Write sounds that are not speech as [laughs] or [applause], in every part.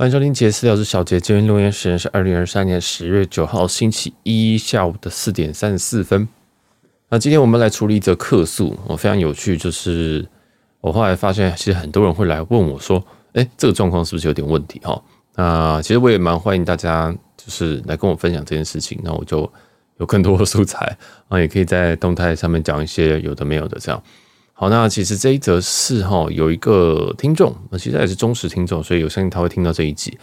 欢迎收听杰私聊之小杰，今天录音时间是二零二三年十月九号星期一下午的四点三十四分。那今天我们来处理一则客诉，我非常有趣，就是我后来发现，其实很多人会来问我说：“哎，这个状况是不是有点问题？”哈，那其实我也蛮欢迎大家，就是来跟我分享这件事情，那我就有更多的素材啊，也可以在动态上面讲一些有的没有的这样。好，那其实这一则是哈，有一个听众，其实也是忠实听众，所以有相信他会听到这一集。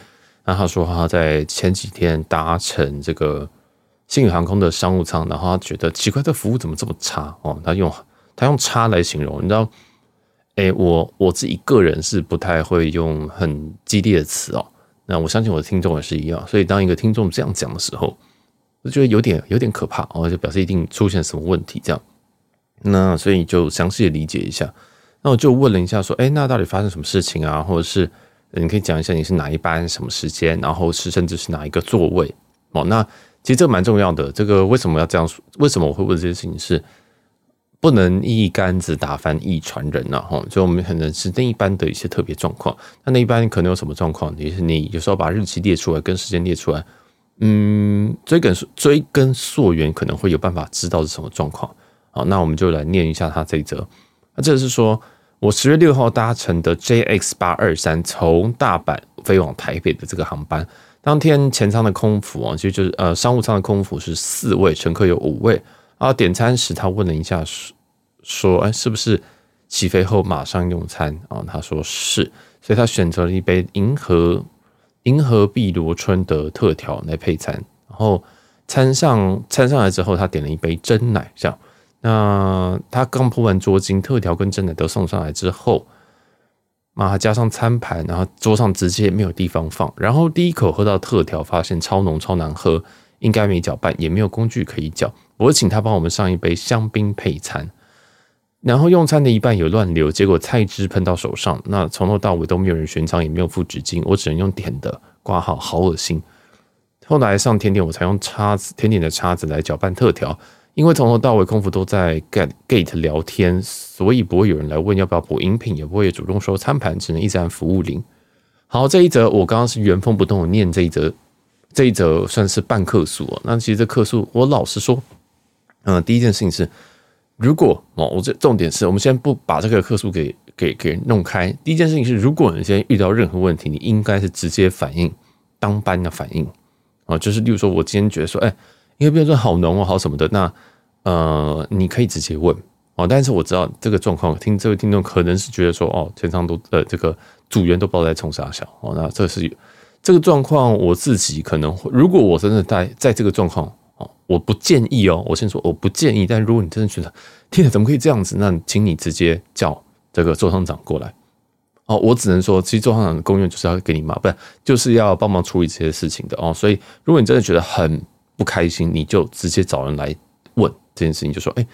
那他说他在前几天搭乘这个星宇航空的商务舱，然后他觉得奇怪，这服务怎么这么差哦？他用他用差来形容，你知道？哎，我我自己个人是不太会用很激烈的词哦。那我相信我的听众也是一样，所以当一个听众这样讲的时候，我觉得有点有点可怕哦，就表示一定出现什么问题这样。那所以你就详细的理解一下，那我就问了一下，说，哎，那到底发生什么事情啊？或者是你可以讲一下你是哪一班、什么时间，然后是甚至是哪一个座位哦？那其实这蛮重要的。这个为什么要这样说？为什么我会问这件事情？是不能一竿子打翻一船人呐？哈，就我们可能是那一班的一些特别状况。那那一班可能有什么状况？也是你有时候把日期列出来，跟时间列出来，嗯，追根追根溯源，可能会有办法知道是什么状况。好，那我们就来念一下他这一则。那这是说我十月六号搭乘的 JX 八二三从大阪飞往台北的这个航班，当天前舱的空服啊，其实就是呃商务舱的空服是四位，乘客有五位。啊，点餐时他问了一下，说说，哎，是不是起飞后马上用餐啊？他说是，所以他选择了一杯银河银河碧螺春的特调来配餐。然后餐上餐上来之后，他点了一杯珍奶，这样。那他刚铺完桌巾，特调跟蒸奶都送上来之后，啊，加上餐盘，然后桌上直接没有地方放。然后第一口喝到特调，发现超浓超难喝，应该没搅拌，也没有工具可以搅。我请他帮我们上一杯香槟配餐，然后用餐的一半有乱流，结果菜汁喷到手上。那从头到尾都没有人悬赏，也没有附纸巾，我只能用点的挂号，好恶心。后来上甜点，我才用叉子，甜点的叉子来搅拌特调。因为从头到尾空服都在 gate gate 聊天，所以不会有人来问要不要补饮品，也不会主动收餐盘，只能一直按服务铃。好，这一则我刚刚是原封不动的念这一则，这一则算是半客诉哦。那其实这客诉，我老实说，嗯，第一件事情是，如果哦，我这重点是我们先不把这个客诉给给给弄开。第一件事情是，如果你现在遇到任何问题，你应该是直接反应，当班的反应啊，就是例如说，我今天觉得说，哎。因为比如说好浓哦，好什么的，那呃，你可以直接问哦。但是我知道这个状况，听这位听众可能是觉得说，哦，全场都呃，这个组员都不知道在冲啥小哦。那这是这个状况，我自己可能，如果我真的在在这个状况哦，我不建议哦。我先说我不建议，但如果你真的觉得天哪，怎么可以这样子？那请你直接叫这个周厂长过来哦。我只能说，其实周厂长的功用就是要给你嘛，不是就是要帮忙处理这些事情的哦。所以，如果你真的觉得很不开心，你就直接找人来问这件事情，就说：“哎，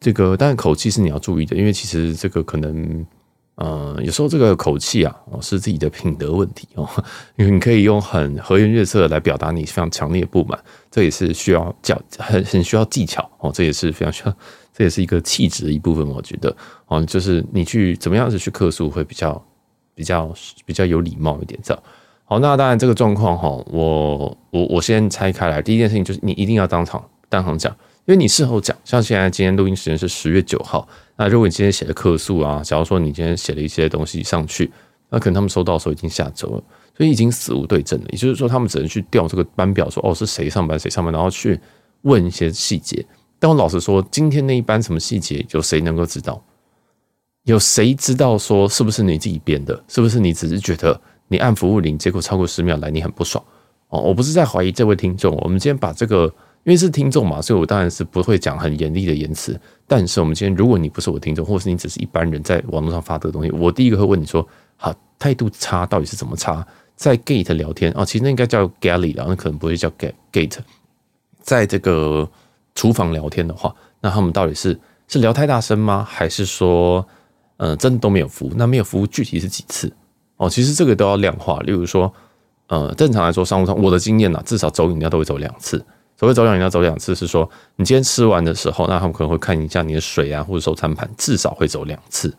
这个当然口气是你要注意的，因为其实这个可能，呃，有时候这个口气啊，是自己的品德问题哦。因 [laughs] 为你可以用很和颜悦色来表达你非常强烈的不满，这也是需要教很很需要技巧哦，这也是非常需要，这也是一个气质的一部分。我觉得哦，就是你去怎么样子去客诉会比较比较比较有礼貌一点，这样。”好，那当然这个状况哈，我我我先拆开来。第一件事情就是你一定要当场当场讲，因为你事后讲，像现在今天录音时间是十月九号，那如果你今天写的客诉啊，假如说你今天写了一些东西上去，那可能他们收到的时候已经下周了，所以已经死无对证了。也就是说，他们只能去调这个班表，说哦是谁上班谁上班，然后去问一些细节。但我老实说，今天那一班什么细节，有谁能够知道？有谁知道说是不是你自己编的？是不是你只是觉得？你按服务铃，结果超过十秒来，你很不爽哦。我不是在怀疑这位听众，我们今天把这个，因为是听众嘛，所以我当然是不会讲很严厉的言辞。但是我们今天，如果你不是我听众，或是你只是一般人在网络上发的东西，我第一个会问你说：好，态度差到底是怎么差？在 Gate 聊天哦，其实那应该叫 Galley 啦，那可能不会叫 Gate Gate。在这个厨房聊天的话，那他们到底是是聊太大声吗？还是说，嗯、真的都没有服务？那没有服务具体是几次？哦，其实这个都要量化。例如说，呃，正常来说，商务舱我的经验呢，至少走饮料都会走两次。所谓走饮料走两次，是说你今天吃完的时候，那他们可能会看一下你的水啊，或者收餐盘，至少会走两次。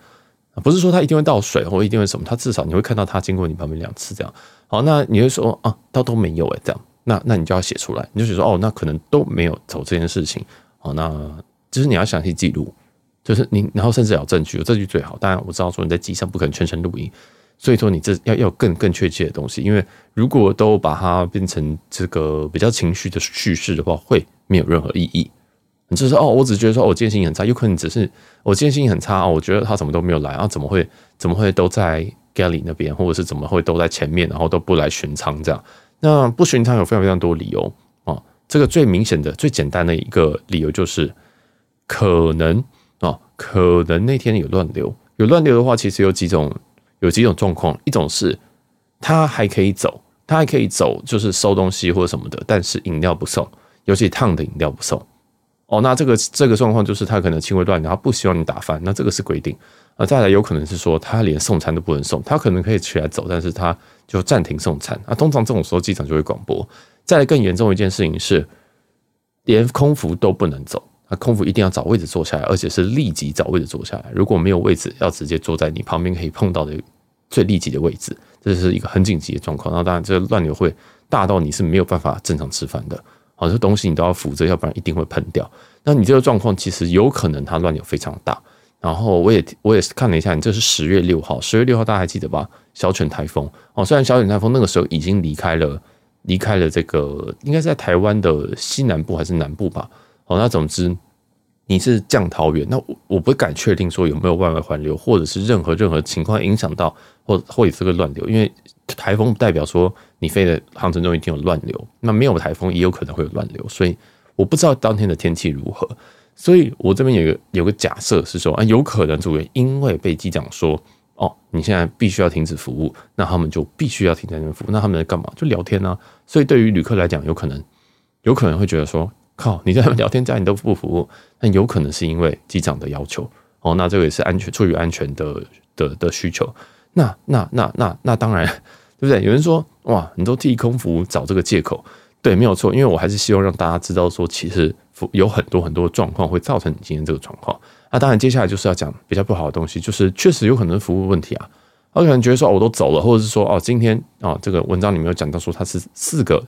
不是说他一定会倒水或一定会什么，他至少你会看到他经过你旁边两次这样。好，那你会说啊，倒都没有诶，这样，那那你就要写出来，你就写说哦，那可能都没有走这件事情。好，那就是你要详细记录，就是你然后甚至要证据，有证据最好。当然我知道说你在机上不可能全程录音，所以说你这要要更更确切的东西，因为如果都把它变成这个比较情绪的叙事的话，会没有任何意义。你就是哦，我只觉得说，我今天心情很差，有可能只是我今天心情很差。我觉得他怎么都没有来，啊怎么会怎么会都在 Gally 那边，或者是怎么会都在前面，然后都不来巡仓这样？那不巡舱有非常非常多理由哦。这个最明显的、最简单的一个理由就是可能哦，可能那天有乱流。有乱流的话，其实有几种有几种状况，一种是他还可以走，他还可以走，就是收东西或者什么的，但是饮料不送，尤其烫的饮料不送。哦，那这个这个状况就是他可能轻微乱，然后不希望你打翻，那这个是规定。啊，再来有可能是说他连送餐都不能送，他可能可以起来走，但是他就暂停送餐。啊，通常这种时候机场就会广播。再来更严重一件事情是，连空服都不能走，那，空腹一定要找位置坐下来，而且是立即找位置坐下来。如果没有位置，要直接坐在你旁边可以碰到的最立即的位置，这是一个很紧急的状况。那当然，这个乱流会大到你是没有办法正常吃饭的。好多东西你都要扶着，要不然一定会喷掉。那你这个状况其实有可能它乱流非常大。然后我也我也是看了一下，你这是十月六号，十月六号大家还记得吧？小犬台风哦，虽然小犬台风那个时候已经离开了，离开了这个应该是在台湾的西南部还是南部吧？哦，那总之你是降桃园，那我我不敢确定说有没有外围环流，或者是任何任何情况影响到或或者这个乱流，因为台风不代表说。你飞的航程中一定有乱流，那没有台风也有可能会有乱流，所以我不知道当天的天气如何，所以我这边有个有个假设是说啊，有可能组员因为被机长说哦，你现在必须要停止服务，那他们就必须要停在那边服务，那他们在干嘛？就聊天呢、啊。所以对于旅客来讲，有可能有可能会觉得说，靠，你在聊天，家你都不服务，那有可能是因为机长的要求哦，那这个也是安全出于安全的的的需求，那那那那那当然。[laughs] 对不对？有人说哇，你都替空服找这个借口，对，没有错，因为我还是希望让大家知道说，其实有很多很多状况会造成你今天这个状况。那当然，接下来就是要讲比较不好的东西，就是确实有可能服务问题啊。他可能觉得说，哦，我都走了，或者是说，哦，今天哦，这个文章里面有讲到说他是四个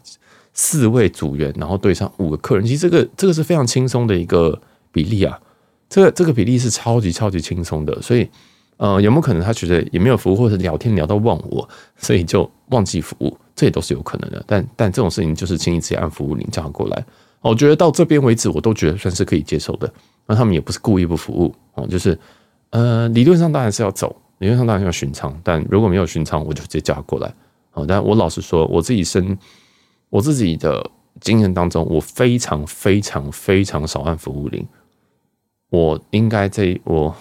四位组员，然后对上五个客人，其实这个这个是非常轻松的一个比例啊，这个这个比例是超级超级轻松的，所以。呃，有没有可能他觉得也没有服务，或者聊天聊到忘我，所以就忘记服务，这也都是有可能的。但但这种事情就是轻易直接按服务铃叫他过来。我觉得到这边为止，我都觉得算是可以接受的。那他们也不是故意不服务哦，就是呃，理论上当然是要走，理论上当然要巡舱，但如果没有巡舱，我就直接叫他过来。哦，但我老实说，我自己身我自己的经验当中，我非常非常非常少按服务铃。我应该这我。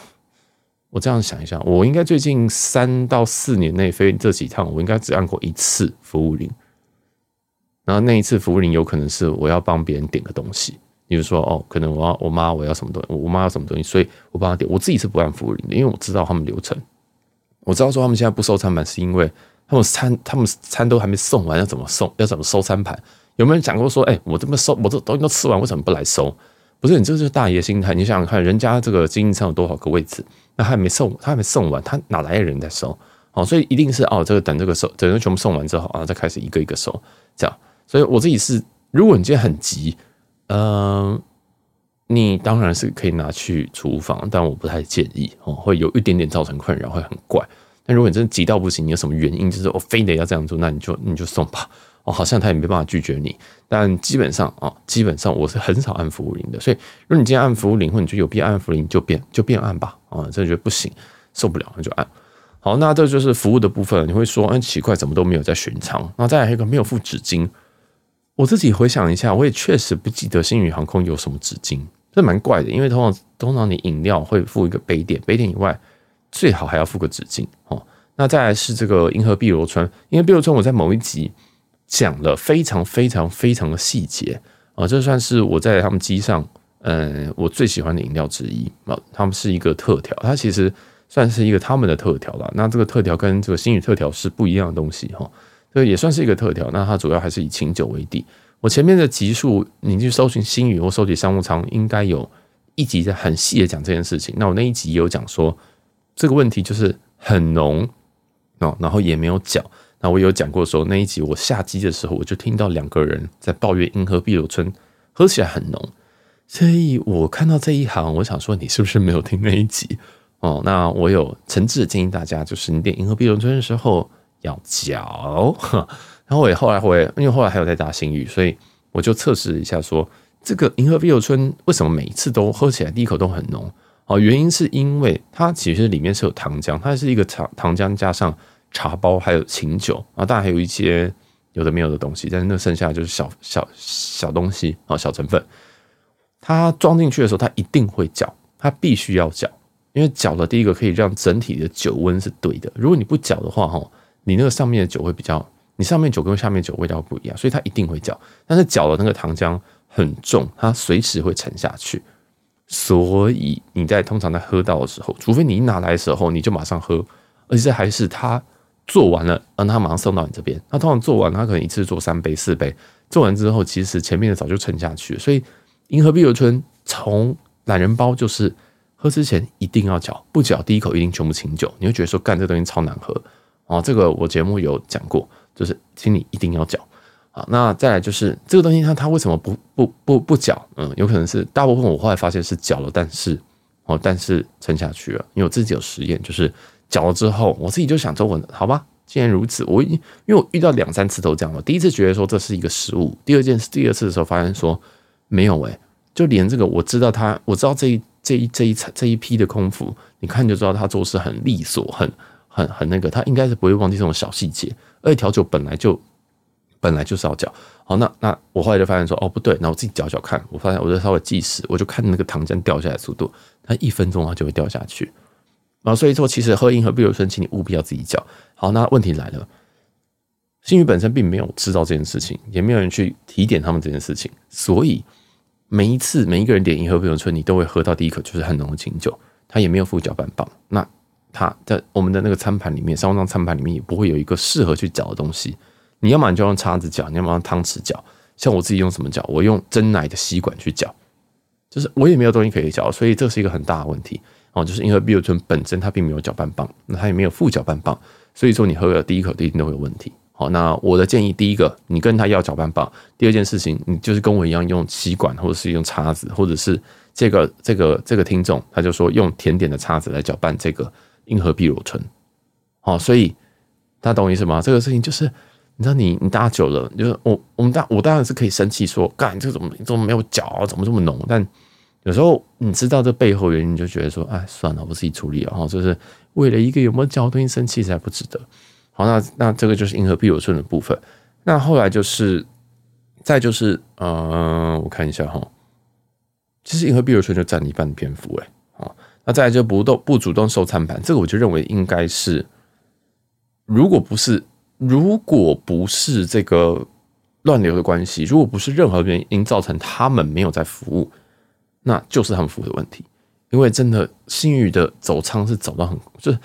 我这样想一下，我应该最近三到四年内飞这几趟，我应该只按过一次服务铃。然后那一次服务铃有可能是我要帮别人点个东西，比如说哦，可能我要我妈我要什么东西，我妈要什么东西，所以我帮她点。我自己是不按服务铃的，因为我知道他们流程。我知道说他们现在不收餐盘，是因为他们餐他们餐都还没送完，要怎么送？要怎么收餐盘？有没有人讲过说，哎，我这么收，我这东西都吃完，为什么不来收？不是，你这就是大爷心态。你想想看，人家这个经营上有多少个位置？那还没送，他还没送完，他哪来的人在收？哦，所以一定是哦，这个等这个收，等人全部送完之后啊，再开始一个一个收，这样。所以我自己是，如果你今天很急，嗯、你当然是可以拿去厨房，但我不太建议哦，会有一点点造成困扰，会很怪。但如果你真的急到不行，你有什么原因，就是我非得要这样做，那你就你就送吧。[laughs] 哦，好像他也没办法拒绝你，但基本上啊，基本上我是很少按服务铃的。所以，如果你今天按服务铃，或你觉得有必要按服务铃，就变就变按吧。啊，真的觉得不行，受不了，那就按。好，那这就是服务的部分。你会说，嗯，奇怪，怎么都没有在巡舱？那再来一个没有附纸巾。我自己回想一下，我也确实不记得星宇航空有什么纸巾，这蛮怪的。因为通常通常你饮料会附一个杯垫，杯垫以外最好还要附个纸巾。哦，那再来是这个银河碧螺春，因为碧螺春我在某一集。讲了非常非常非常的细节啊，这算是我在他们机上，嗯，我最喜欢的饮料之一啊。他们是一个特调，它其实算是一个他们的特调啦。那这个特调跟这个星宇特调是不一样的东西哈，这也算是一个特调。那它主要还是以清酒为底。我前面的集数，你去搜寻星宇或搜集商务舱，应该有一集在很细的讲这件事情。那我那一集也有讲说，这个问题就是很浓哦，然后也没有嚼。那我有讲过说那一集我下机的时候，我就听到两个人在抱怨银河碧螺春喝起来很浓，所以我看到这一行，我想说你是不是没有听那一集哦？那我有诚挚的建议大家，就是你点银河碧螺春的时候要嚼。[laughs] 然后我也后来会，因为后来还有在打星宇，所以我就测试一下说，这个银河碧螺春为什么每一次都喝起来第一口都很浓？哦，原因是因为它其实里面是有糖浆，它是一个糖糖浆加上茶包，还有琴酒啊，当然还有一些有的没有的东西，但是那剩下就是小小小东西啊，小成分。它装进去的时候，它一定会搅，它必须要搅，因为搅了第一个可以让整体的酒温是对的。如果你不搅的话，哈，你那个上面的酒会比较，你上面酒跟下面酒味道不一样，所以它一定会搅。但是搅了那个糖浆很重，它随时会沉下去。所以你在通常在喝到的时候，除非你一拿来的时候你就马上喝，而且还是他做完了，让他马上送到你这边。他通常做完，他可能一次做三杯四杯，做完之后其实前面的早就沉下去。所以银河碧螺春从懒人包就是喝之前一定要搅，不搅第一口一定全部清酒，你会觉得说干这东西超难喝哦。这个我节目有讲过，就是请你一定要搅。好，那再来就是这个东西，它它为什么不不不不搅？嗯，有可能是大部分我后来发现是搅了，但是哦，但是沉下去了。因为我自己有实验，就是搅了之后，我自己就想说，好吧，既然如此，我因为我遇到两三次都这样了。第一次觉得说这是一个失误，第二件事，第二次的时候发现说没有哎、欸，就连这个我知道他，我知道这一这一这一这一批的空服，你看就知道他做事很利索，很很很那个，他应该是不会忘记这种小细节，而且调酒本来就。本来就是要搅，好，那那我后来就发现说，哦不对，那我自己搅搅看，我发现我就稍微计时，我就看那个糖浆掉下来速度，它一分钟它就会掉下去，啊，所以说其实喝银河碧螺春，请你务必要自己搅。好，那问题来了，星宇本身并没有知道这件事情，也没有人去提点他们这件事情，所以每一次每一个人点银河碧螺春，你都会喝到第一口就是很浓的清酒，他也没有附搅拌棒，那他在我们的那个餐盘里面，商务舱餐盘里面也不会有一个适合去搅的东西。你要么你就用叉子搅，你要么用汤匙搅。像我自己用什么搅？我用珍奶的吸管去搅，就是我也没有东西可以搅，所以这是一个很大的问题哦。就是因为碧螺春本身它并没有搅拌棒，那它也没有副搅拌棒，所以说你喝了第一口一定都会有问题。好，那我的建议，第一个，你跟他要搅拌棒；第二件事情，你就是跟我一样用吸管，或者是用叉子，或者是这个这个这个听众他就说用甜点的叉子来搅拌这个银河碧螺春。好，所以大家懂我意思吗？这个事情就是。你知道你你搭久了，就是我我们大我当然是可以生气说，干这个怎么怎么没有脚，怎么这么浓？但有时候你知道这背后原因，就觉得说，哎，算了，我自己处理了哈。就是为了一个有没有脚的东西生气，才不值得。好，那那这个就是银河碧螺春的部分。那后来就是再就是，呃，我看一下哈，其实银河碧螺春就占了一半的篇幅哎。好，那再来就不动不主动收餐盘，这个我就认为应该是，如果不是。如果不是这个乱流的关系，如果不是任何原因造成他们没有在服务，那就是他们服务的问题。因为真的新宇的走仓是走到很，就是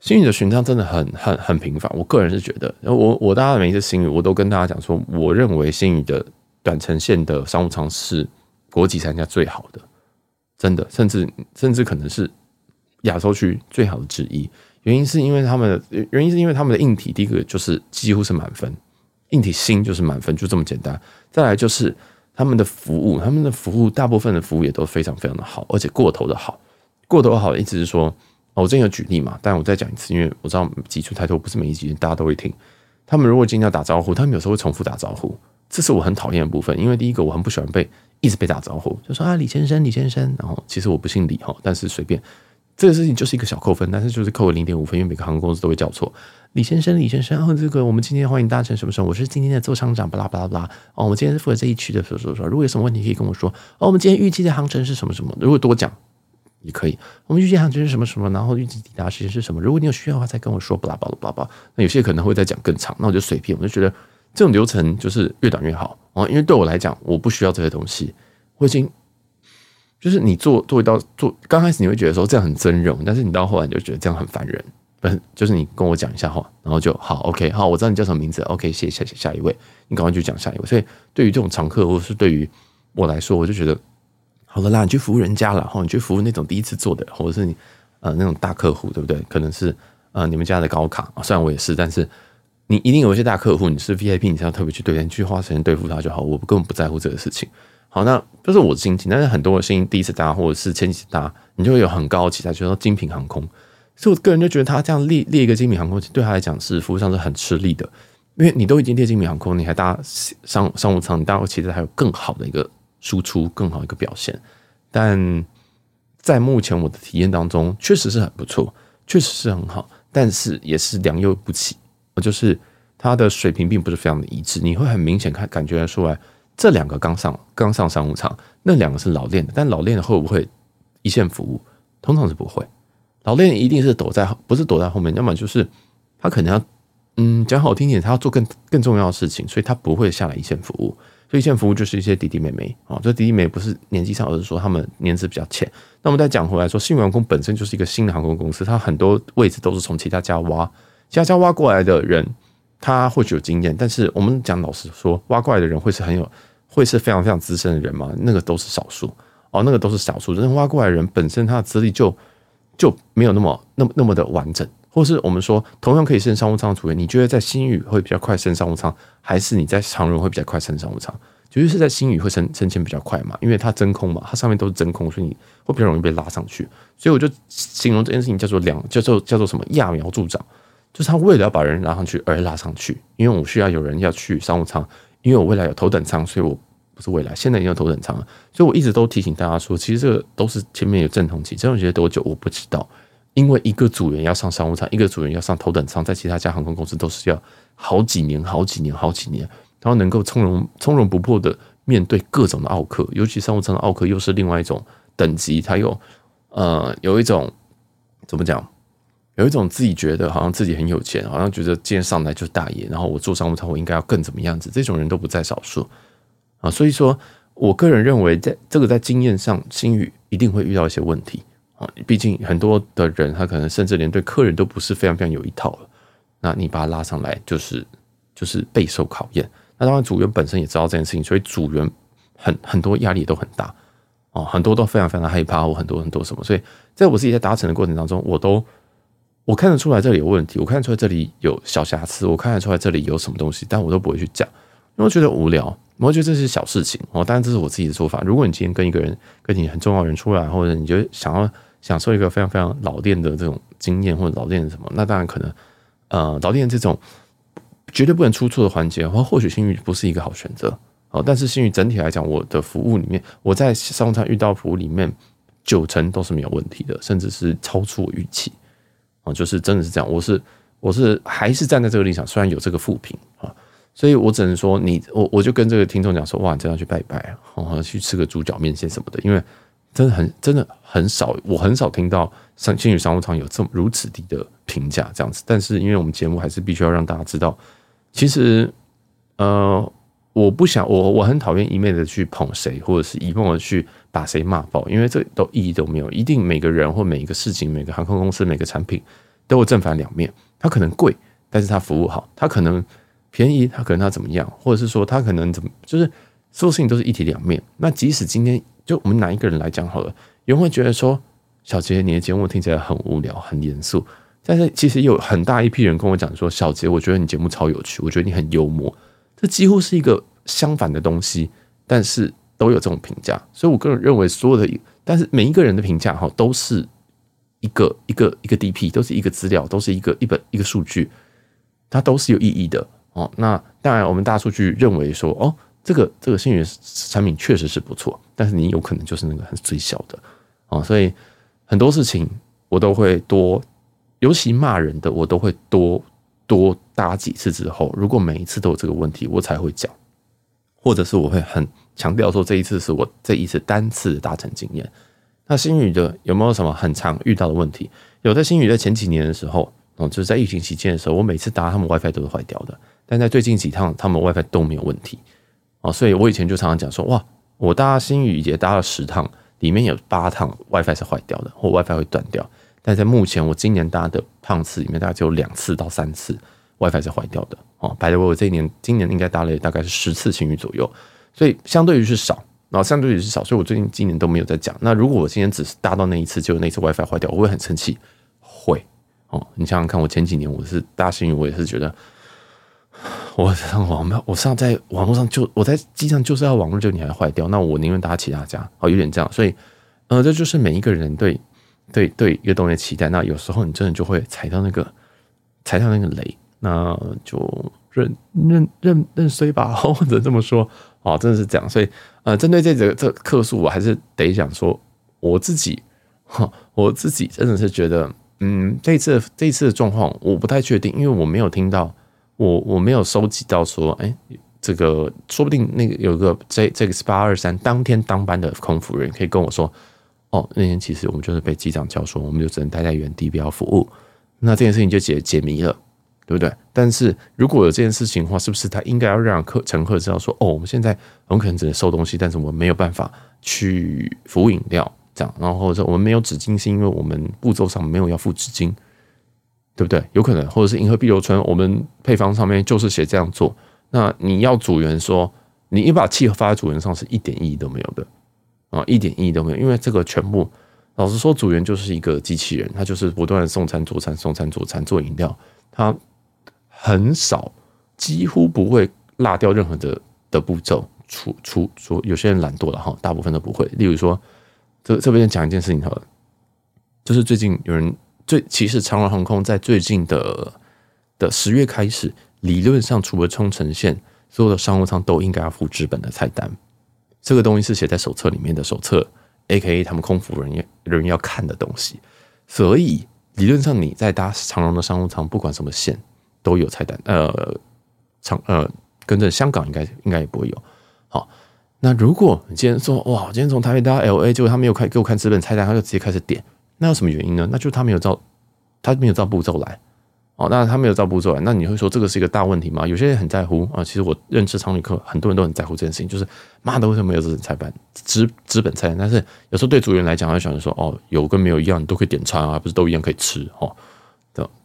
新宇的巡仓真的很很很频繁。我个人是觉得，我我大家每一次新宇，我都跟大家讲说，我认为新宇的短程线的商务舱是国际参加最好的，真的，甚至甚至可能是亚洲区最好的之一。原因是因为他们的原因是因为他们的硬体，第一个就是几乎是满分，硬体新就是满分，就这么简单。再来就是他们的服务，他们的服务大部分的服务也都非常非常的好，而且过头的好。过头好的意思是说，我之前有举例嘛，但我再讲一次，因为我知道集数太多，不是每一集大家都会听。他们如果今天要打招呼，他们有时候会重复打招呼，这是我很讨厌的部分。因为第一个我很不喜欢被一直被打招呼，就说啊李先生，李先生，然后其实我不姓李哈，但是随便。这个事情就是一个小扣分，但是就是扣了零点五分，因为每个航空公司都会叫错。李先生，李先生，然后这个我们今天欢迎搭乘什么什么，我是今天的座舱长，巴拉巴拉巴拉。哦，我们今天是负责这一区的，说说说。如果有什么问题可以跟我说。哦，我们今天预计的航程是什么什么？如果多讲也可以。我们预计航程是什么什么？然后预计抵达时间是什么？如果你有需要的话，再跟我说，巴拉巴拉巴拉巴拉。那有些可能会再讲更长，那我就随便。我就觉得这种流程就是越短越好哦，因为对我来讲，我不需要这些东西，我已经。就是你做做一道做，刚开始你会觉得说这样很尊荣，但是你到后来你就觉得这样很烦人。不是，就是你跟我讲一下话，然后就好，OK，好，我知道你叫什么名字，OK，谢谢下下一位，你赶快去讲下一位。所以对于这种常客，或者是对于我来说，我就觉得好了啦，你去服务人家了，然后你去服务那种第一次做的，或者是你呃那种大客户，对不对？可能是呃你们家的高卡，虽然我也是，但是你一定有一些大客户，你是 VIP，你才要特别去对，你去花时间对付他就好，我根本不在乎这个事情。好，那这是我的心情。但是很多的新第一次搭或者是前几次搭，你就会有很高的期待，觉得精品航空。所以我个人就觉得他这样列列一个精品航空，对他来讲是服务上是很吃力的，因为你都已经列精品航空，你还搭商商务舱，你当然其实还有更好的一个输出，更好的一个表现。但在目前我的体验当中，确实是很不错，确实是很好，但是也是良莠不齐，就是它的水平并不是非常的一致，你会很明显看感觉出来。这两个刚上刚上商务舱，那两个是老练的，但老练的会不会一线服务？通常是不会。老练一定是躲在，不是躲在后面，要么就是他可能要，嗯，讲好听点，他要做更更重要的事情，所以他不会下来一线服务。所以一线服务就是一些弟弟妹妹啊，这弟弟妹妹不是年纪上，而是说他们年资比较浅。那我们再讲回来说，信宇航空本身就是一个新的航空公司，它很多位置都是从其他家挖，其他家挖过来的人，他或许有经验，但是我们讲老实说，挖过来的人会是很有。会是非常非常资深的人吗？那个都是少数哦，那个都是少数。真正挖过来的人本身他的资历就就没有那么那么那么的完整，或是我们说同样可以升商务舱的组员，你觉得在新宇会比较快升商务舱，还是你在长荣会比较快升商务舱？绝对是在新宇会升升迁比较快嘛，因为它真空嘛，它上面都是真空，所以你会比较容易被拉上去。所以我就形容这件事情叫做两叫做叫做什么揠苗助长，就是他为了要把人拉上去而拉上去，因为我需要有人要去商务舱。因为我未来有头等舱，所以我不是未来，现在已经有头等舱了，所以我一直都提醒大家说，其实这个都是前面有阵痛期，阵痛期多久我不知道，因为一个组员要上商务舱，一个组员要上头等舱，在其他家航空公司都是要好几年、好几年、好几年，然后能够从容从容不迫的面对各种的奥客，尤其商务舱的奥客又是另外一种等级，它有呃有一种怎么讲？有一种自己觉得好像自己很有钱，好像觉得今天上来就是大爷，然后我做商务舱我应该要更怎么样子？这种人都不在少数啊。所以说我个人认为，在这个在经验上，新宇一定会遇到一些问题啊。毕竟很多的人他可能甚至连对客人都不是非常非常有一套。那你把他拉上来，就是就是备受考验。那当然组员本身也知道这件事情，所以组员很很多压力都很大啊，很多都非常非常害怕，或很多很多什么。所以在我自己在达成的过程当中，我都。我看得出来这里有问题，我看得出来这里有小瑕疵，我看得出来这里有什么东西，但我都不会去讲，因为我觉得无聊，我觉得这是小事情哦。当然这是我自己的说法。如果你今天跟一个人，跟你很重要的人出来，或者你就想要享受一个非常非常老练的这种经验，或者老练的什么，那当然可能呃老练这种绝对不能出错的环节，或或许信誉不是一个好选择哦。但是信誉整体来讲，我的服务里面，我在商务舱遇到服务里面九成都是没有问题的，甚至是超出我预期。啊，就是真的是这样，我是我是还是站在这个立场，虽然有这个负评啊，所以我只能说你我我就跟这个听众讲说，哇，你真要去拜拜，啊，去吃个猪脚面线什么的，因为真的很真的很少，我很少听到商信宇商务舱有这么如此低的评价这样子，但是因为我们节目还是必须要让大家知道，其实呃。我不想我我很讨厌一昧的去捧谁，或者是一昧的去把谁骂爆，因为这都意义都没有。一定每个人或每一个事情，每个航空公司，每个产品都有正反两面。它可能贵，但是它服务好；它可能便宜，它可能它怎么样，或者是说它可能怎么，就是所有事情都是一体两面。那即使今天就我们哪一个人来讲好了，有人会觉得说，小杰你的节目听起来很无聊、很严肃，但是其实有很大一批人跟我讲说，小杰，我觉得你节目超有趣，我觉得你很幽默。这几乎是一个相反的东西，但是都有这种评价，所以我个人认为所有的，但是每一个人的评价哈，都是一个一个一个 DP，都是一个资料，都是一个一本一个数据，它都是有意义的哦。那当然，我们大数据认为说，哦，这个这个信宇产品确实是不错，但是你有可能就是那个很最小的哦，所以很多事情我都会多，尤其骂人的我都会多。多搭几次之后，如果每一次都有这个问题，我才会讲，或者是我会很强调说，这一次是我这一次单次的搭乘经验。那新宇的有没有什么很常遇到的问题？有的新宇在前几年的时候，哦，就是在疫情期间的时候，我每次搭他们 WiFi 都是坏掉的，但在最近几趟他们 WiFi 都没有问题哦，所以我以前就常常讲说，哇，我搭新宇也搭了十趟，里面有八趟 WiFi 是坏掉的，或 WiFi 会断掉。但在目前我今年搭的趟次里面，大概只有两次到三次 WiFi 是坏掉的哦。By the way，我这一年今年应该搭了大概是十次新宇左右，所以相对于是少然后相对于是少，所以我最近今年都没有在讲。那如果我今年只是搭到那一次，就那次 WiFi 坏掉，我会很生气。会哦，你想想看，我前几年我是搭星宇，我也是觉得我上网，我上在网络上就我在机上就是要网络，就你还坏掉，那我宁愿搭其他家。哦，有点这样，所以呃，这就是每一个人对对对一个东西的期待。那有时候你真的就会踩到那个踩到那个雷，那就认认认认衰吧，[laughs] 或者这么说。哦，真的是这样，所以呃，针对这个这客诉，我还是得讲说，我自己哈，我自己真的是觉得，嗯，这次这次的状况我不太确定，因为我没有听到，我我没有收集到说，哎，这个说不定那个有个这这个是八二三当天当班的空服人可以跟我说，哦，那天其实我们就是被机长叫说，我们就只能待在原地不要服务，那这件事情就解解谜了。对不对？但是如果有这件事情的话，是不是他应该要让客乘客知道说，哦，我们现在很可能只能收东西，但是我们没有办法去服务饮料，这样，然后或者我们没有纸巾，是因为我们步骤上没有要付纸巾，对不对？有可能，或者是银河碧流村，我们配方上面就是写这样做。那你要组员说，你一把气发在组员上是一点意义都没有的啊，一点意义都没有，因为这个全部老实说，组员就是一个机器人，他就是不断的送餐、做餐、送餐、做餐、做饮料，他。很少，几乎不会落掉任何的的步骤，除除除有些人懒惰了哈，大部分都不会。例如说，这这边讲一件事情好了，就是最近有人最其实长荣航空在最近的的十月开始，理论上除了冲绳线，所有的商务舱都应该要附纸本的菜单。这个东西是写在手册里面的手册，AKA 他们空服人员人要看的东西。所以理论上你在搭长荣的商务舱，不管什么线。都有菜单，呃，长呃，跟着香港应该应该也不会有。好，那如果你今天说哇，今天从台北搭 LA，结果他没有开给我看纸本菜单，他就直接开始点，那有什么原因呢？那就他没有照，他没有照步骤来。哦，那他没有照步骤来，那你会说这个是一个大问题吗？有些人很在乎啊，其实我认识常旅客很多人都很在乎这件事情，就是妈的为什么没有这种菜单资资本菜单？但是有时候对组员来讲，他想着说哦，有跟没有一样，你都可以点餐啊，不是都一样可以吃哦。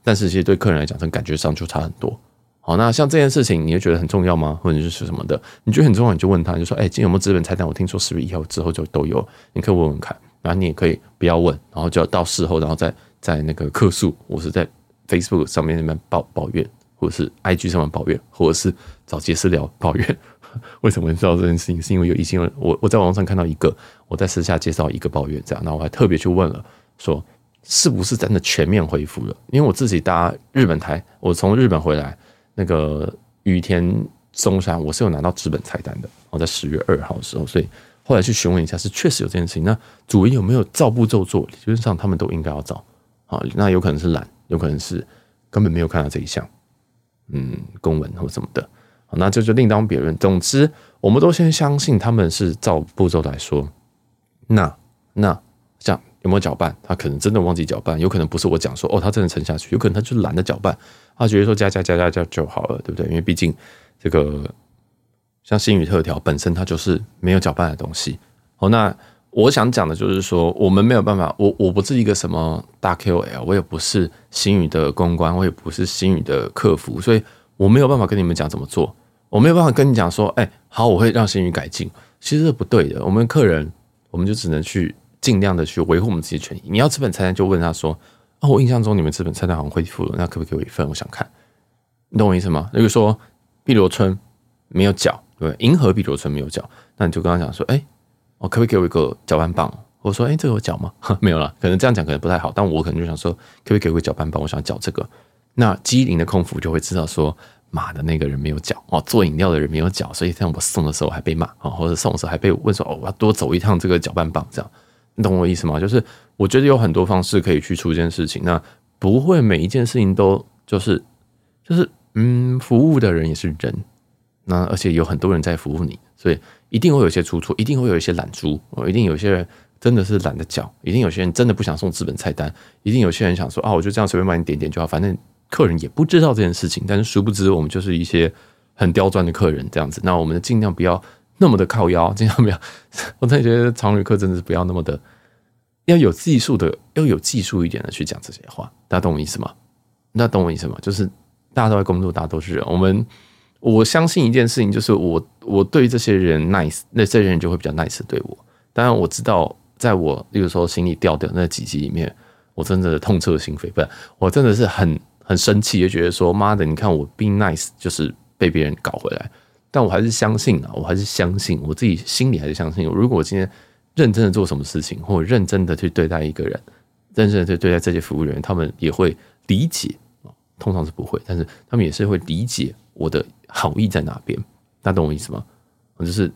但是其实对客人来讲，从感觉上就差很多。好，那像这件事情，你会觉得很重要吗？或者是什么的？你觉得很重要，你就问他，就说：“哎，今天有没有资本菜单？我听说十月一号之后就都有，你可以问问看。然后你也可以不要问，然后就要到事后，然后再再那个客诉，我是在 Facebook 上面那边抱抱怨，或者是 IG 上面抱怨，或者是找杰斯聊抱怨。[laughs] 为什么你知道这件事情？是因为有异性人，我我在网上看到一个，我在私下介绍一个抱怨，这样，那我还特别去问了，说。是不是真的全面恢复了？因为我自己搭日本台，我从日本回来，那个羽田松山，我是有拿到纸本菜单的。我在十月二号的时候，所以后来去询问一下，是确实有这件事情。那主人有没有照步骤做？理论上他们都应该要照。啊，那有可能是懒，有可能是根本没有看到这一项，嗯，公文或什么的。那这就另当别论。总之，我们都先相信他们是照步骤来说。那那这样。有没有搅拌？他可能真的忘记搅拌，有可能不是我讲说哦，他真的沉下去，有可能他就懒得搅拌，他觉得说加加加加加就好了，对不对？因为毕竟这个像新宇特调本身它就是没有搅拌的东西。哦，那我想讲的就是说，我们没有办法，我我不是一个什么大 KOL，我也不是星宇的公关，我也不是星宇的客服，所以我没有办法跟你们讲怎么做，我没有办法跟你讲说，哎，好，我会让星宇改进，其实是不对的。我们客人，我们就只能去。尽量的去维护我们自己的权益。你要纸本菜单，就问他说：“哦，我印象中你们纸本菜单好像恢复了，那可不可以给我一份？我想看。”你懂我意思吗？比如说碧螺春没有搅，对，银河碧螺春没有搅，那你就跟他讲说：“哎，哦可不可以给我一个搅拌棒？”我说：“哎，这个有搅吗？” [laughs] 没有了，可能这样讲可能不太好，但我可能就想说：“可不可以给我个搅拌棒？我想搅这个。”那机灵的空服就会知道说：“马的，那个人没有搅哦，做饮料的人没有搅，所以像我送的时候还被骂啊，或者送的时候还被问说：‘哦，我要多走一趟这个搅拌棒。’这样。”你懂我意思吗？就是我觉得有很多方式可以去出一件事情，那不会每一件事情都就是就是嗯，服务的人也是人，那而且有很多人在服务你，所以一定会有一些出错，一定会有一些懒猪，一定有些人真的是懒得叫，一定有些人真的不想送资本菜单，一定有些人想说啊，我就这样随便帮你点点就好，反正客人也不知道这件事情，但是殊不知我们就是一些很刁钻的客人这样子，那我们尽量不要。那么的靠腰，尽量不要。[laughs] 我真的觉得常旅客真的是不要那么的，要有技术的，要有技术一点的去讲这些话。大家懂我意思吗？那懂我意思吗？就是大家都在工作，大家都是人。我们我相信一件事情，就是我我对这些人 nice，那这些人就会比较 nice 对我。当然我知道，在我有时候心里掉掉那几集里面，我真的痛彻心扉，不是，我真的是很很生气，就觉得说妈的，你看我 being nice 就是被别人搞回来。但我还是相信啊，我还是相信我自己心里还是相信，如果我今天认真的做什么事情，或认真的去对待一个人，认真的去对待这些服务人员，他们也会理解。通常是不会，但是他们也是会理解我的。好意在哪边？大家懂我意思吗？我就是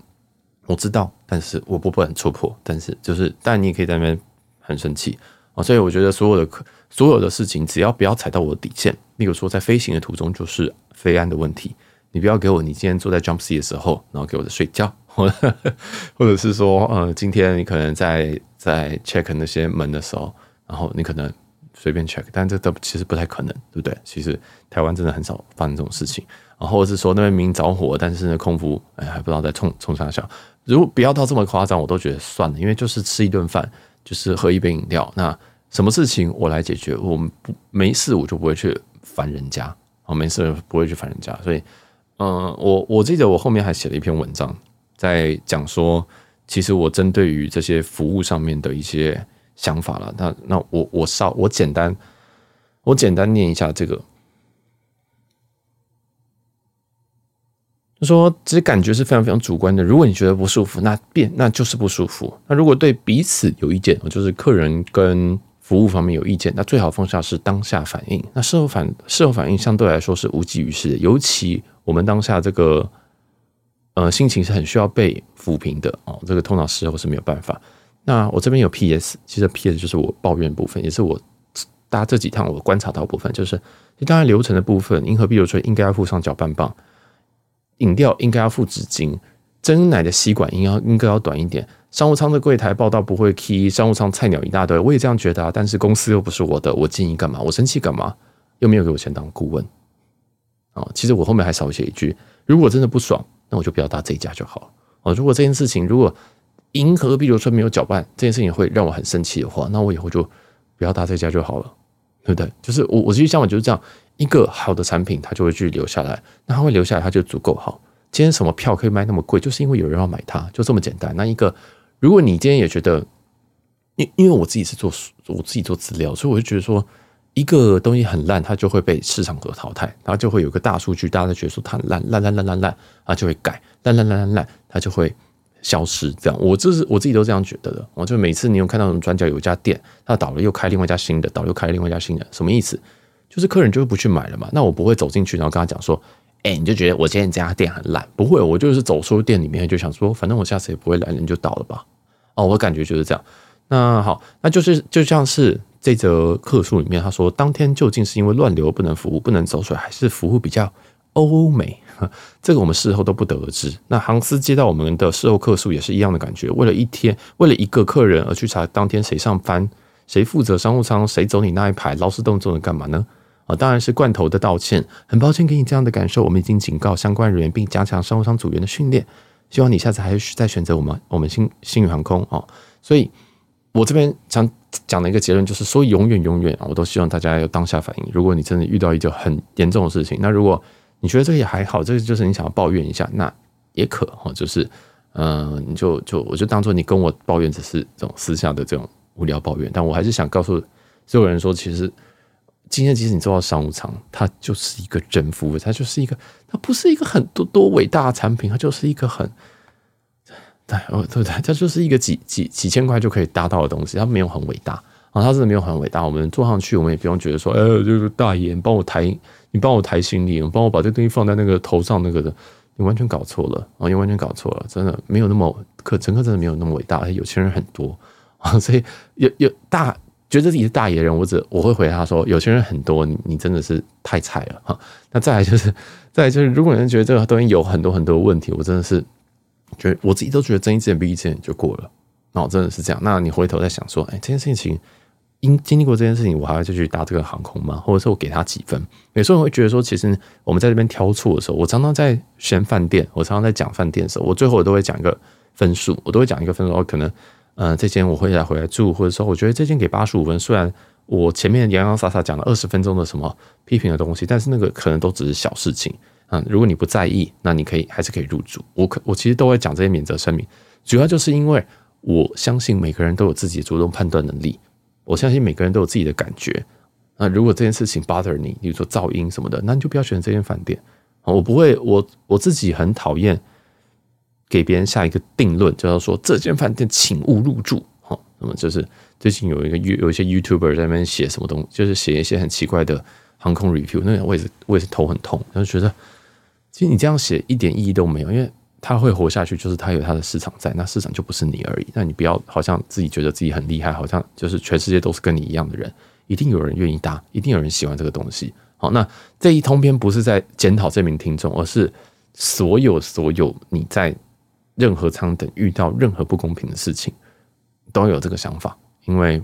我知道，但是我不不敢戳破。但是就是，但你也可以在那边很生气啊。所以我觉得所有的所有的事情，只要不要踩到我的底线，例如说在飞行的途中就是飞安的问题，你不要给我你今天坐在 jump C 的时候，然后给我的睡觉，[laughs] 或者是说，呃，今天你可能在在 check 那些门的时候，然后你可能随便 check，但这都其实不太可能，对不对？其实台湾真的很少发生这种事情。然后或者是说那边明明着火，但是呢空服哎还不知道在冲冲啥笑。如果不要到这么夸张，我都觉得算了，因为就是吃一顿饭，就是喝一杯饮料，那什么事情我来解决，我们不没事我就不会去烦人家，哦没事不会去烦人家。所以，嗯，我我记得我后面还写了一篇文章，在讲说，其实我针对于这些服务上面的一些想法了。那那我我稍我简单我简单念一下这个。他说：“其实感觉是非常非常主观的。如果你觉得不舒服，那变那就是不舒服。那如果对彼此有意见，就是客人跟服务方面有意见，那最好放下是当下反应。那事后反事后反应相对来说是无济于事的。尤其我们当下这个呃心情是很需要被抚平的哦。这个通常事后是没有办法。那我这边有 PS，其实 PS 就是我抱怨部分，也是我搭这几趟我观察到部分，就是当然流程的部分，银河碧螺春应该要附上搅拌棒。”饮料应该要附纸巾，珍奶的吸管应该应该要短一点。商务舱的柜台报道不会 key，商务舱菜鸟一大堆，我也这样觉得啊。但是公司又不是我的，我建议干嘛？我生气干嘛？又没有给我钱当顾问哦。其实我后面还少写一句：如果真的不爽，那我就不要搭这一家就好了哦。如果这件事情，如果银河碧螺春没有搅拌，这件事情会让我很生气的话，那我以后就不要搭这家就好了，对不对？就是我我其实想法就是这样。一个好的产品，它就会去留下来。那它会留下来，它就足够好。今天什么票可以卖那么贵，就是因为有人要买它，就这么简单。那一个，如果你今天也觉得，因因为我自己是做我自己做资料，所以我就觉得说，一个东西很烂，它就会被市场所淘汰，然后就会有个大数据，大家都觉得说它烂，烂烂烂烂烂，它就会改，烂烂烂烂烂，它就会消失。这样，我这是我自己都这样觉得的。我就每次你有看到什么转角有一家店，它倒了又开另外一家新的，倒了又开另外一家新的，什么意思？就是客人就是不去买了嘛，那我不会走进去，然后跟他讲说，哎，你就觉得我今天这家店很烂？不会，我就是走出店里面就想说，反正我下次也不会来，你就倒了吧。哦，我感觉就是这样。那好，那就是就像是这则客诉里面他说，当天究竟是因为乱流不能服务，不能走水，还是服务比较欧美？[laughs] 这个我们事后都不得而知。那航司接到我们的事后客诉也是一样的感觉，为了一天，为了一个客人而去查当天谁上班，谁负责商务舱，谁走你那一排，劳师动众的干嘛呢？啊，当然是罐头的道歉，很抱歉给你这样的感受，我们已经警告相关人员，并加强商务舱组员的训练，希望你下次还是再选择我们我们新新宇航空啊。所以，我这边想讲的一个结论就是，所以永远永远啊，我都希望大家有当下反应。如果你真的遇到一个很严重的事情，那如果你觉得这个也还好，这个就是你想要抱怨一下，那也可哈，就是嗯、你就就我就当做你跟我抱怨只是这种私下的这种无聊抱怨，但我还是想告诉所有人说，其实。今天即使你坐到商务舱，它就是一个真服务，它就是一个，它不是一个很多多伟大的产品，它就是一个很，对哦对对，它就是一个几几几千块就可以达到的东西，它没有很伟大啊，它真的没有很伟大。我们坐上去，我们也不用觉得说，哎，就是大爷，你帮我抬，你帮我抬行李，你帮我把这东西放在那个头上那个的，你完全搞错了啊，你完全搞错了，真的没有那么可乘客真的没有那么伟大，有钱人很多啊，所以有有大。觉得自己是大爷人，我只我会回答说，有钱人很多，你真的是太菜了哈。那再来就是，[laughs] 再来就是，如果人觉得这个东西有很多很多问题，我真的是觉得我自己都觉得睁一只眼闭一只眼就过了。那我真的是这样。那你回头再想说，哎，这件事情因经历过这件事情，我还要继续搭这个航空吗？或者说我给他几分？有时候我会觉得说，其实我们在这边挑错的时候，我常常在选饭店，我常常在讲饭店的时候，我最后我都会讲一个分数，我都会讲一个分数，我可能。呃，这间我会再回来住，或者说我觉得这间给八十五分。虽然我前面洋洋洒洒讲了二十分钟的什么批评的东西，但是那个可能都只是小事情。嗯，如果你不在意，那你可以还是可以入住。我可我其实都会讲这些免责声明，主要就是因为我相信每个人都有自己的主动判断能力，我相信每个人都有自己的感觉。那如果这件事情 bother 你，比如说噪音什么的，那你就不要选这间饭店。我不会，我我自己很讨厌给别人下一个定论，就是说这间饭店请勿入住。好，那么就是最近有一个有一些 YouTuber 在那边写什么东西，就是写一些很奇怪的航空 review，那我也是我也是头很痛，就觉得其实你这样写一点意义都没有，因为他会活下去，就是他有他的市场在，那市场就不是你而已。那你不要好像自己觉得自己很厉害，好像就是全世界都是跟你一样的人。一定有人愿意搭，一定有人喜欢这个东西。好，那这一通篇不是在检讨这名听众，而是所有所有你在任何舱等遇到任何不公平的事情，都有这个想法。因为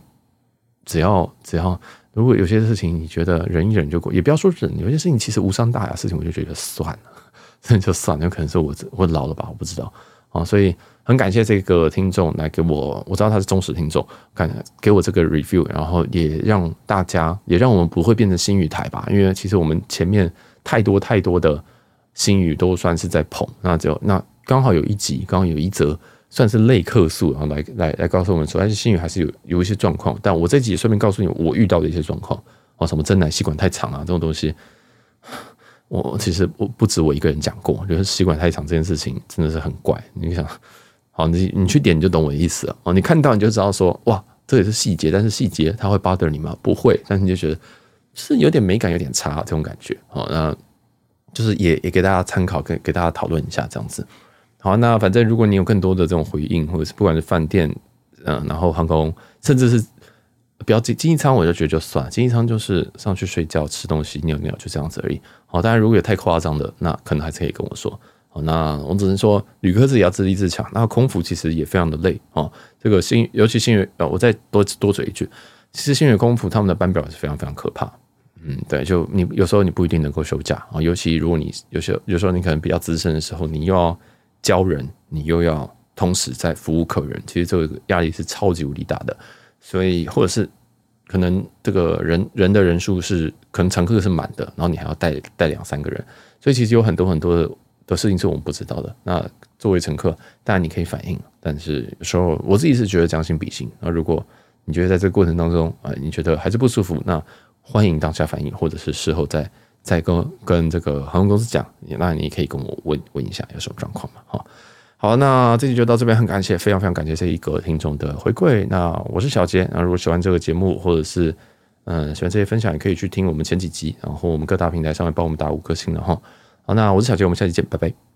只要只要如果有些事情你觉得忍一忍就过，也不要说忍，有些事情其实无伤大雅事情，我就觉得算了，[laughs] 那就算了。有可能是我我老了吧，我不知道。啊，所以。很感谢这个听众来给我，我知道他是忠实听众，看给我这个 review，然后也让大家，也让我们不会变成新语台吧，因为其实我们前面太多太多的星语都算是在捧，那就那刚好有一集，刚好有一则算是类客诉，然后来来来告诉我们说，但是星宇还是有有一些状况，但我这集顺便告诉你我遇到的一些状况，哦，什么真奶吸管太长啊这种东西，[sighs] 我其实我不止我一个人讲过，就是吸管太长这件事情真的是很怪，你想。好，你你去点你就懂我的意思了哦。你看到你就知道说，哇，这也是细节，但是细节它会 bother 你吗？不会，但是你就觉得是有点美感，有点差这种感觉。好，那就是也也给大家参考，给给大家讨论一下这样子。好，那反正如果你有更多的这种回应，或者是不管是饭店，嗯，然后航空，甚至是不要经经济舱，我就觉得就算，经济舱就是上去睡觉、吃东西、尿尿就这样子而已。好，当然如果有太夸张的，那可能还是可以跟我说。好那我只能说，旅客自己要自立自强。那空服其实也非常的累哦。这个星，尤其星宇，呃，我再多多嘴一句，其实星宇空服他们的班表也是非常非常可怕。嗯，对，就你有时候你不一定能够休假啊。尤其如果你有些有时候你可能比较资深的时候，你又要教人，你又要同时在服务客人，其实这个压力是超级无敌大的。所以，或者是可能这个人人的人数是可能乘客是满的，然后你还要带带两三个人，所以其实有很多很多的。的事情是我们不知道的。那作为乘客，当然你可以反映，但是有时候我自己是觉得将心比心。那如果你觉得在这个过程当中啊，你觉得还是不舒服，那欢迎当下反映，或者是事后再再跟跟这个航空公司讲。那你可以跟我问问一下有什么状况嘛？好，好，那这集就到这边，很感谢，非常非常感谢这一个听众的回馈。那我是小杰。那如果喜欢这个节目，或者是嗯喜欢这些分享，也可以去听我们前几集，然后我们各大平台上面帮我们打五颗星的哈。好，那我是小杰，我们下期见，拜拜。